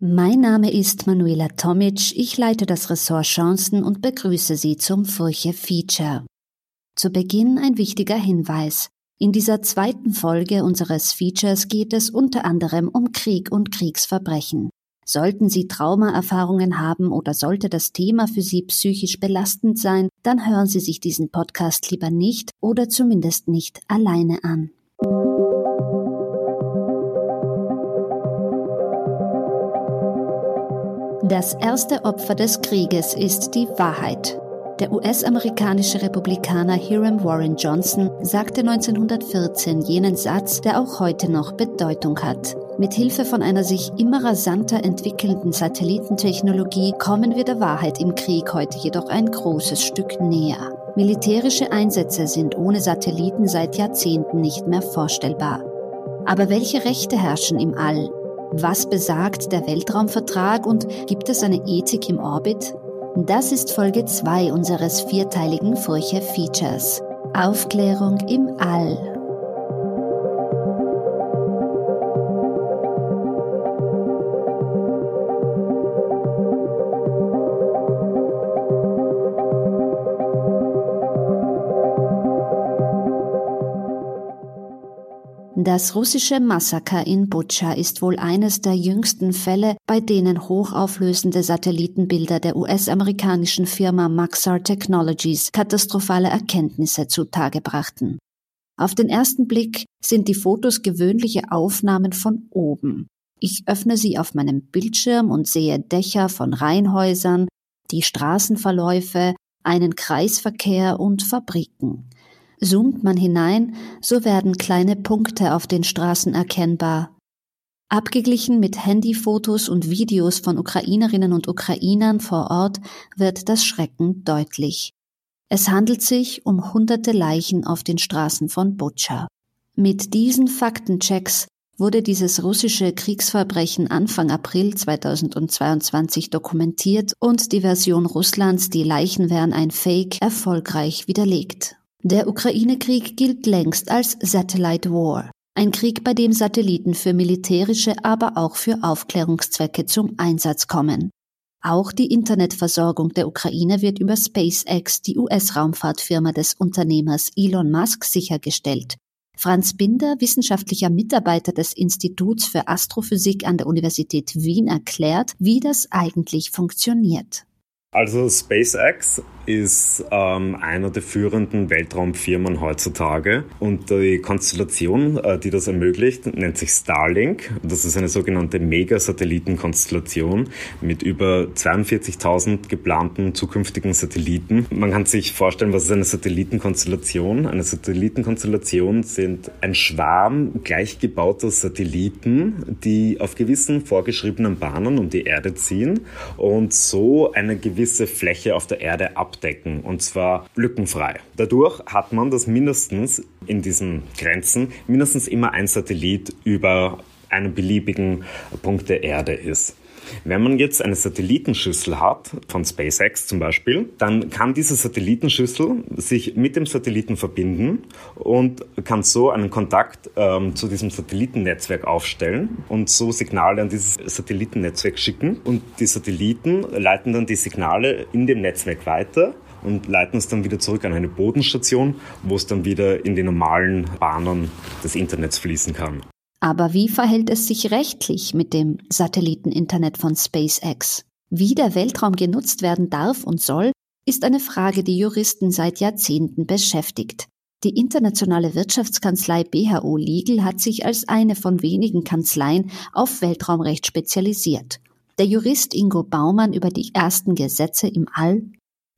Mein Name ist Manuela Tomic, ich leite das Ressort Chancen und begrüße Sie zum Furche Feature. Zu Beginn ein wichtiger Hinweis. In dieser zweiten Folge unseres Features geht es unter anderem um Krieg und Kriegsverbrechen. Sollten Sie Traumaerfahrungen haben oder sollte das Thema für Sie psychisch belastend sein, dann hören Sie sich diesen Podcast lieber nicht oder zumindest nicht alleine an. Das erste Opfer des Krieges ist die Wahrheit. Der US-amerikanische Republikaner Hiram Warren Johnson sagte 1914 jenen Satz, der auch heute noch Bedeutung hat. Mit Hilfe von einer sich immer rasanter entwickelnden Satellitentechnologie kommen wir der Wahrheit im Krieg heute jedoch ein großes Stück näher. Militärische Einsätze sind ohne Satelliten seit Jahrzehnten nicht mehr vorstellbar. Aber welche Rechte herrschen im All? Was besagt der Weltraumvertrag und gibt es eine Ethik im Orbit? Das ist Folge 2 unseres vierteiligen Furche Features. Aufklärung im All. Das russische Massaker in Butscha ist wohl eines der jüngsten Fälle, bei denen hochauflösende Satellitenbilder der US-amerikanischen Firma Maxar Technologies katastrophale Erkenntnisse zutage brachten. Auf den ersten Blick sind die Fotos gewöhnliche Aufnahmen von oben. Ich öffne sie auf meinem Bildschirm und sehe Dächer von Reihenhäusern, die Straßenverläufe, einen Kreisverkehr und Fabriken. Zoomt man hinein, so werden kleine Punkte auf den Straßen erkennbar. Abgeglichen mit Handyfotos und Videos von Ukrainerinnen und Ukrainern vor Ort wird das Schrecken deutlich. Es handelt sich um hunderte Leichen auf den Straßen von Butscha. Mit diesen Faktenchecks wurde dieses russische Kriegsverbrechen Anfang April 2022 dokumentiert und die Version Russlands, die Leichen wären ein Fake, erfolgreich widerlegt. Der Ukraine-Krieg gilt längst als Satellite War, ein Krieg, bei dem Satelliten für militärische, aber auch für Aufklärungszwecke zum Einsatz kommen. Auch die Internetversorgung der Ukraine wird über SpaceX, die US-Raumfahrtfirma des Unternehmers Elon Musk, sichergestellt. Franz Binder, wissenschaftlicher Mitarbeiter des Instituts für Astrophysik an der Universität Wien, erklärt, wie das eigentlich funktioniert. Also SpaceX ist ähm, einer der führenden Weltraumfirmen heutzutage und die Konstellation, äh, die das ermöglicht, nennt sich Starlink. Das ist eine sogenannte Megasatellitenkonstellation mit über 42.000 geplanten zukünftigen Satelliten. Man kann sich vorstellen, was ist eine Satellitenkonstellation? Eine Satellitenkonstellation sind ein Schwarm gleichgebauter Satelliten, die auf gewissen vorgeschriebenen Bahnen um die Erde ziehen und so eine gewisse Fläche auf der Erde ab abdecken und zwar lückenfrei. Dadurch hat man, dass mindestens in diesen Grenzen mindestens immer ein Satellit über einen beliebigen Punkt der Erde ist. Wenn man jetzt eine Satellitenschüssel hat, von SpaceX zum Beispiel, dann kann diese Satellitenschüssel sich mit dem Satelliten verbinden und kann so einen Kontakt ähm, zu diesem Satellitennetzwerk aufstellen und so Signale an dieses Satellitennetzwerk schicken. Und die Satelliten leiten dann die Signale in dem Netzwerk weiter und leiten es dann wieder zurück an eine Bodenstation, wo es dann wieder in die normalen Bahnen des Internets fließen kann. Aber wie verhält es sich rechtlich mit dem Satelliteninternet von SpaceX? Wie der Weltraum genutzt werden darf und soll, ist eine Frage, die Juristen seit Jahrzehnten beschäftigt. Die internationale Wirtschaftskanzlei BHO Legal hat sich als eine von wenigen Kanzleien auf Weltraumrecht spezialisiert. Der Jurist Ingo Baumann über die ersten Gesetze im All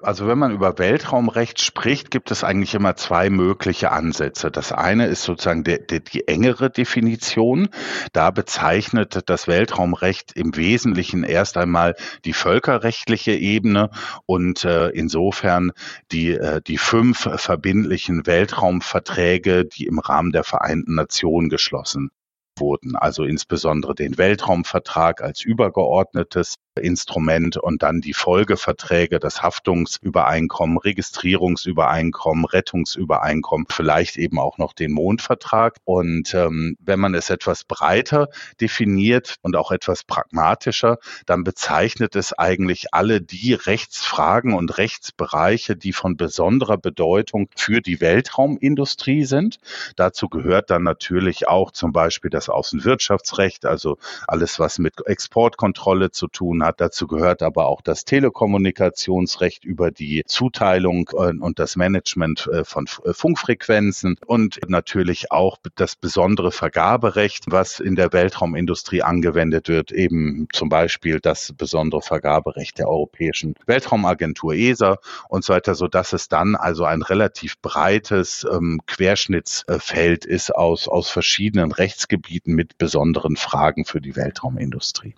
also wenn man über Weltraumrecht spricht, gibt es eigentlich immer zwei mögliche Ansätze. Das eine ist sozusagen die, die, die engere Definition. Da bezeichnet das Weltraumrecht im Wesentlichen erst einmal die völkerrechtliche Ebene und äh, insofern die, äh, die fünf verbindlichen Weltraumverträge, die im Rahmen der Vereinten Nationen geschlossen wurden, also insbesondere den Weltraumvertrag als übergeordnetes Instrument und dann die Folgeverträge, das Haftungsübereinkommen, Registrierungsübereinkommen, Rettungsübereinkommen, vielleicht eben auch noch den Mondvertrag. Und ähm, wenn man es etwas breiter definiert und auch etwas pragmatischer, dann bezeichnet es eigentlich alle die Rechtsfragen und Rechtsbereiche, die von besonderer Bedeutung für die Weltraumindustrie sind. Dazu gehört dann natürlich auch zum Beispiel das Außenwirtschaftsrecht, also alles, was mit Exportkontrolle zu tun hat. Dazu gehört aber auch das Telekommunikationsrecht über die Zuteilung äh, und das Management äh, von äh, Funkfrequenzen und natürlich auch das besondere Vergaberecht, was in der Weltraumindustrie angewendet wird, eben zum Beispiel das besondere Vergaberecht der Europäischen Weltraumagentur ESA und so weiter, so dass es dann also ein relativ breites ähm, Querschnittsfeld ist aus, aus verschiedenen Rechtsgebieten mit besonderen Fragen für die Weltraumindustrie.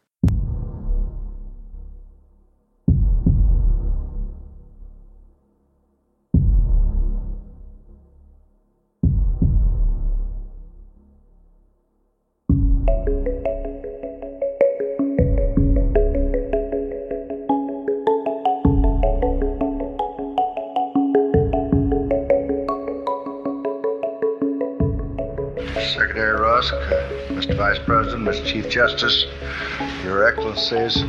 President, Mr. Chief Justice, Your Excellencies,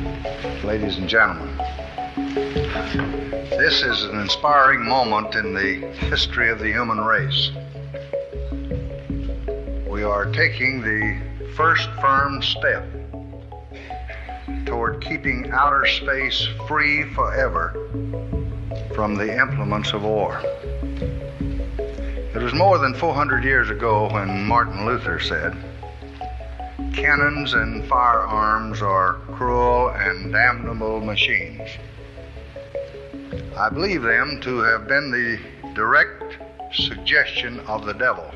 ladies and gentlemen. This is an inspiring moment in the history of the human race. We are taking the first firm step toward keeping outer space free forever from the implements of war. It was more than 400 years ago when Martin Luther said, Cannons and firearms are cruel and damnable machines. I believe them to have been the direct suggestion of the devil.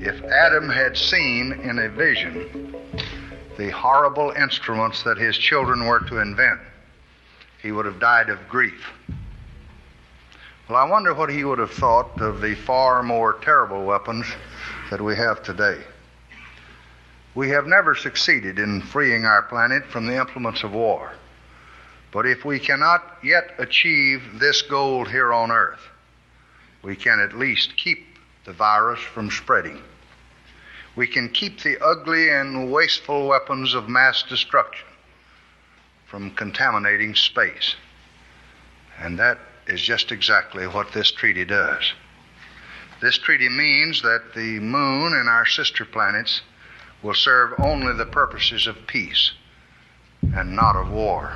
If Adam had seen in a vision the horrible instruments that his children were to invent, he would have died of grief. Well, I wonder what he would have thought of the far more terrible weapons that we have today. We have never succeeded in freeing our planet from the implements of war. But if we cannot yet achieve this goal here on earth, we can at least keep the virus from spreading. We can keep the ugly and wasteful weapons of mass destruction from contaminating space. And that is just exactly what this treaty does. This treaty means that the moon and our sister planets will serve only the purposes of peace and not of war.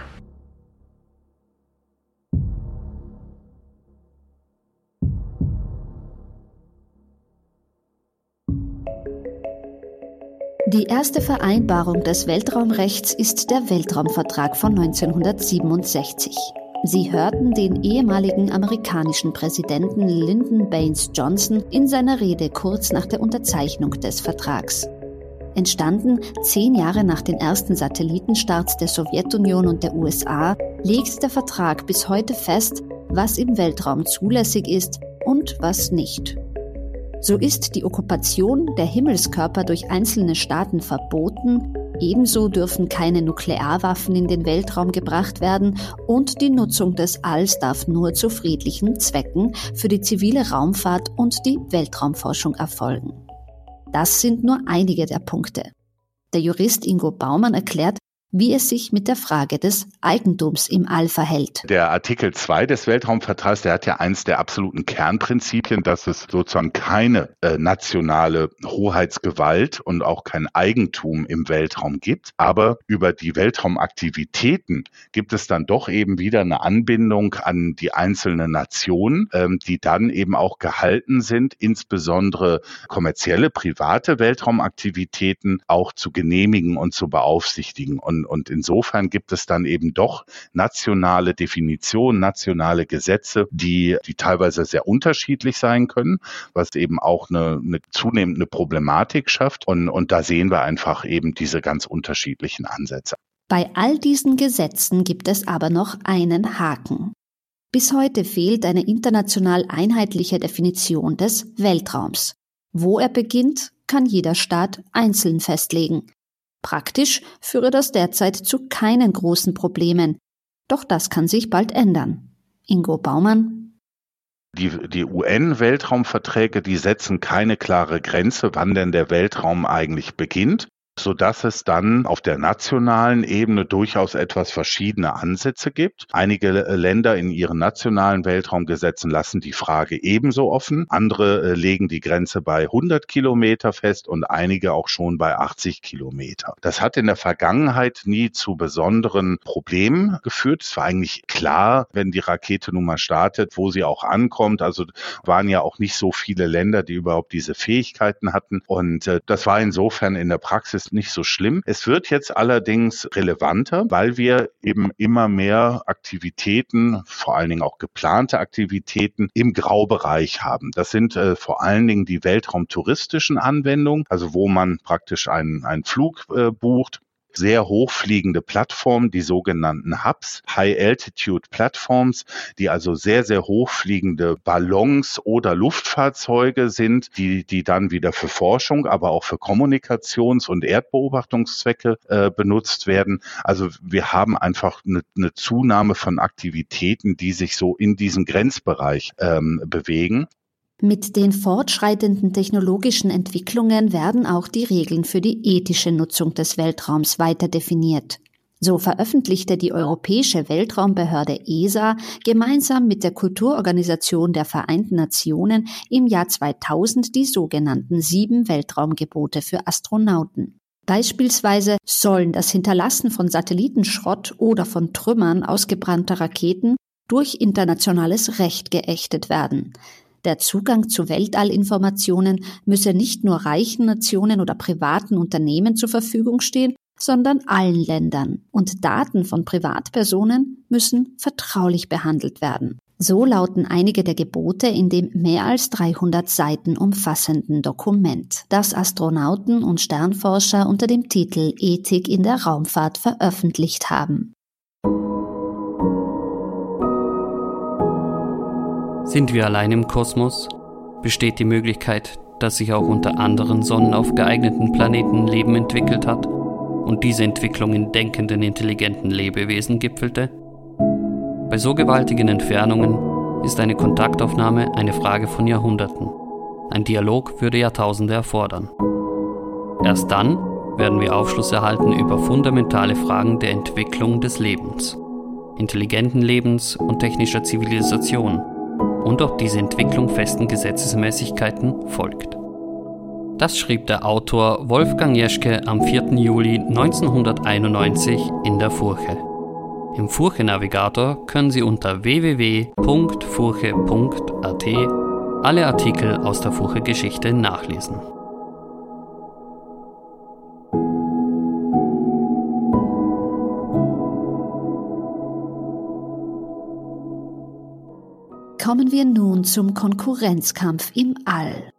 Die erste Vereinbarung des Weltraumrechts ist der Weltraumvertrag von 1967. Sie hörten den ehemaligen amerikanischen Präsidenten Lyndon Baines Johnson in seiner Rede kurz nach der Unterzeichnung des Vertrags. Entstanden zehn Jahre nach den ersten Satellitenstarts der Sowjetunion und der USA, legt der Vertrag bis heute fest, was im Weltraum zulässig ist und was nicht. So ist die Okkupation der Himmelskörper durch einzelne Staaten verboten, ebenso dürfen keine Nuklearwaffen in den Weltraum gebracht werden und die Nutzung des Alls darf nur zu friedlichen Zwecken für die zivile Raumfahrt und die Weltraumforschung erfolgen. Das sind nur einige der Punkte. Der Jurist Ingo Baumann erklärt, wie es sich mit der Frage des Eigentums im All verhält. Der Artikel 2 des Weltraumvertrags, der hat ja eins der absoluten Kernprinzipien, dass es sozusagen keine äh, nationale Hoheitsgewalt und auch kein Eigentum im Weltraum gibt. Aber über die Weltraumaktivitäten gibt es dann doch eben wieder eine Anbindung an die einzelnen Nationen, ähm, die dann eben auch gehalten sind, insbesondere kommerzielle, private Weltraumaktivitäten auch zu genehmigen und zu beaufsichtigen. Und und insofern gibt es dann eben doch nationale Definitionen, nationale Gesetze, die, die teilweise sehr unterschiedlich sein können, was eben auch eine, eine zunehmende Problematik schafft. Und, und da sehen wir einfach eben diese ganz unterschiedlichen Ansätze. Bei all diesen Gesetzen gibt es aber noch einen Haken. Bis heute fehlt eine international einheitliche Definition des Weltraums. Wo er beginnt, kann jeder Staat einzeln festlegen. Praktisch führe das derzeit zu keinen großen Problemen. Doch das kann sich bald ändern. Ingo Baumann. Die, die UN-Weltraumverträge, die setzen keine klare Grenze, wann denn der Weltraum eigentlich beginnt so dass es dann auf der nationalen Ebene durchaus etwas verschiedene Ansätze gibt. Einige Länder in ihren nationalen Weltraumgesetzen lassen die Frage ebenso offen. Andere äh, legen die Grenze bei 100 Kilometer fest und einige auch schon bei 80 Kilometer. Das hat in der Vergangenheit nie zu besonderen Problemen geführt. Es war eigentlich klar, wenn die Rakete nun mal startet, wo sie auch ankommt. Also waren ja auch nicht so viele Länder, die überhaupt diese Fähigkeiten hatten. Und äh, das war insofern in der Praxis nicht so schlimm. Es wird jetzt allerdings relevanter, weil wir eben immer mehr Aktivitäten, vor allen Dingen auch geplante Aktivitäten im Graubereich haben. Das sind äh, vor allen Dingen die weltraumtouristischen Anwendungen, also wo man praktisch einen, einen Flug äh, bucht sehr hochfliegende Plattformen, die sogenannten Hubs, High Altitude Platforms, die also sehr, sehr hochfliegende Ballons oder Luftfahrzeuge sind, die, die dann wieder für Forschung, aber auch für Kommunikations- und Erdbeobachtungszwecke äh, benutzt werden. Also wir haben einfach eine, eine Zunahme von Aktivitäten, die sich so in diesem Grenzbereich ähm, bewegen. Mit den fortschreitenden technologischen Entwicklungen werden auch die Regeln für die ethische Nutzung des Weltraums weiter definiert. So veröffentlichte die Europäische Weltraumbehörde ESA gemeinsam mit der Kulturorganisation der Vereinten Nationen im Jahr 2000 die sogenannten sieben Weltraumgebote für Astronauten. Beispielsweise sollen das Hinterlassen von Satellitenschrott oder von Trümmern ausgebrannter Raketen durch internationales Recht geächtet werden. Der Zugang zu Weltallinformationen müsse nicht nur reichen Nationen oder privaten Unternehmen zur Verfügung stehen, sondern allen Ländern. Und Daten von Privatpersonen müssen vertraulich behandelt werden. So lauten einige der Gebote in dem mehr als 300 Seiten umfassenden Dokument, das Astronauten und Sternforscher unter dem Titel Ethik in der Raumfahrt veröffentlicht haben. Sind wir allein im Kosmos? Besteht die Möglichkeit, dass sich auch unter anderen Sonnen auf geeigneten Planeten Leben entwickelt hat und diese Entwicklung in denkenden, intelligenten Lebewesen gipfelte? Bei so gewaltigen Entfernungen ist eine Kontaktaufnahme eine Frage von Jahrhunderten. Ein Dialog würde Jahrtausende erfordern. Erst dann werden wir Aufschluss erhalten über fundamentale Fragen der Entwicklung des Lebens, intelligenten Lebens und technischer Zivilisation und ob diese Entwicklung festen Gesetzesmäßigkeiten folgt. Das schrieb der Autor Wolfgang Jeschke am 4. Juli 1991 in der Furche. Im Furche-Navigator können Sie unter www.furche.at alle Artikel aus der Furche-Geschichte nachlesen. Kommen wir nun zum Konkurrenzkampf im All.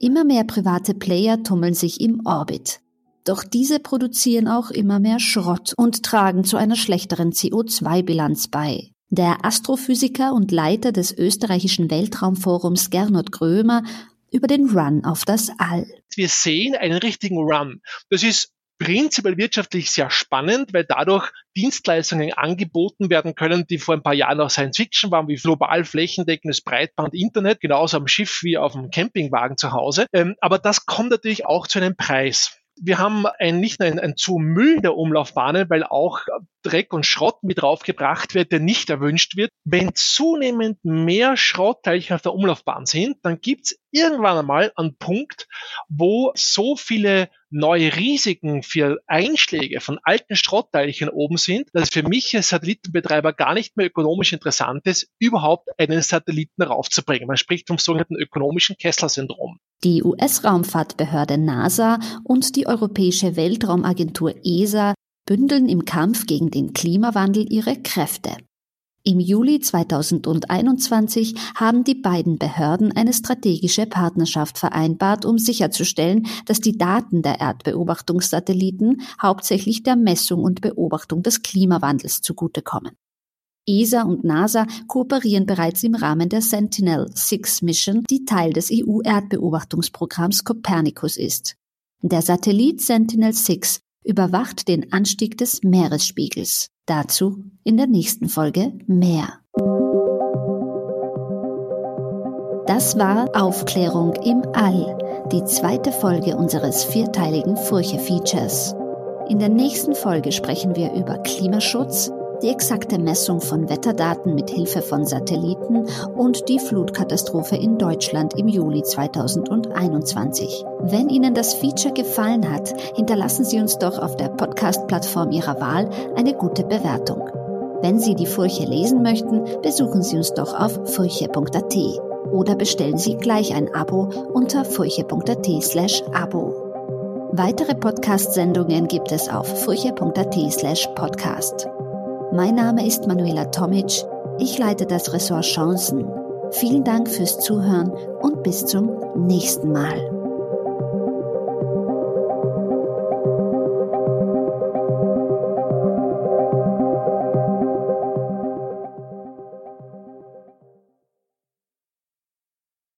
Immer mehr private Player tummeln sich im Orbit. Doch diese produzieren auch immer mehr Schrott und tragen zu einer schlechteren CO2-Bilanz bei. Der Astrophysiker und Leiter des österreichischen Weltraumforums Gernot Grömer über den Run auf das All. Wir sehen einen richtigen Run. Das ist prinzipiell wirtschaftlich sehr spannend, weil dadurch Dienstleistungen angeboten werden können, die vor ein paar Jahren noch Science Fiction waren, wie global flächendeckendes Breitband Internet, genauso am Schiff wie auf dem Campingwagen zu Hause. Ähm, aber das kommt natürlich auch zu einem Preis wir haben ein, nicht nur ein, ein zu Müll der Umlaufbahnen, weil auch Dreck und Schrott mit draufgebracht wird, der nicht erwünscht wird. Wenn zunehmend mehr Schrottteilchen auf der Umlaufbahn sind, dann gibt's irgendwann einmal einen Punkt, wo so viele neue Risiken für Einschläge von alten Schrottteilchen oben sind, dass für mich als Satellitenbetreiber gar nicht mehr ökonomisch interessant ist, überhaupt einen Satelliten raufzubringen. Man spricht vom sogenannten ökonomischen Kessler-Syndrom. Die US-Raumfahrtbehörde NASA und die Europäische Weltraumagentur ESA bündeln im Kampf gegen den Klimawandel ihre Kräfte. Im Juli 2021 haben die beiden Behörden eine strategische Partnerschaft vereinbart, um sicherzustellen, dass die Daten der Erdbeobachtungssatelliten hauptsächlich der Messung und Beobachtung des Klimawandels zugutekommen. ESA und NASA kooperieren bereits im Rahmen der Sentinel-6-Mission, die Teil des EU-Erdbeobachtungsprogramms Copernicus ist. Der Satellit Sentinel-6 überwacht den Anstieg des Meeresspiegels. Dazu in der nächsten Folge mehr. Das war Aufklärung im All, die zweite Folge unseres vierteiligen Furche-Features. In der nächsten Folge sprechen wir über Klimaschutz, die exakte Messung von Wetterdaten mit Hilfe von Satelliten und die Flutkatastrophe in Deutschland im Juli 2021. Wenn Ihnen das Feature gefallen hat, hinterlassen Sie uns doch auf der Podcast-Plattform Ihrer Wahl eine gute Bewertung. Wenn Sie die Furche lesen möchten, besuchen Sie uns doch auf furche.at oder bestellen Sie gleich ein Abo unter furche.at slash Abo. Weitere Podcast-Sendungen gibt es auf furche.at slash podcast. Mein Name ist Manuela Tomic. Ich leite das Ressort Chancen. Vielen Dank fürs Zuhören und bis zum nächsten Mal.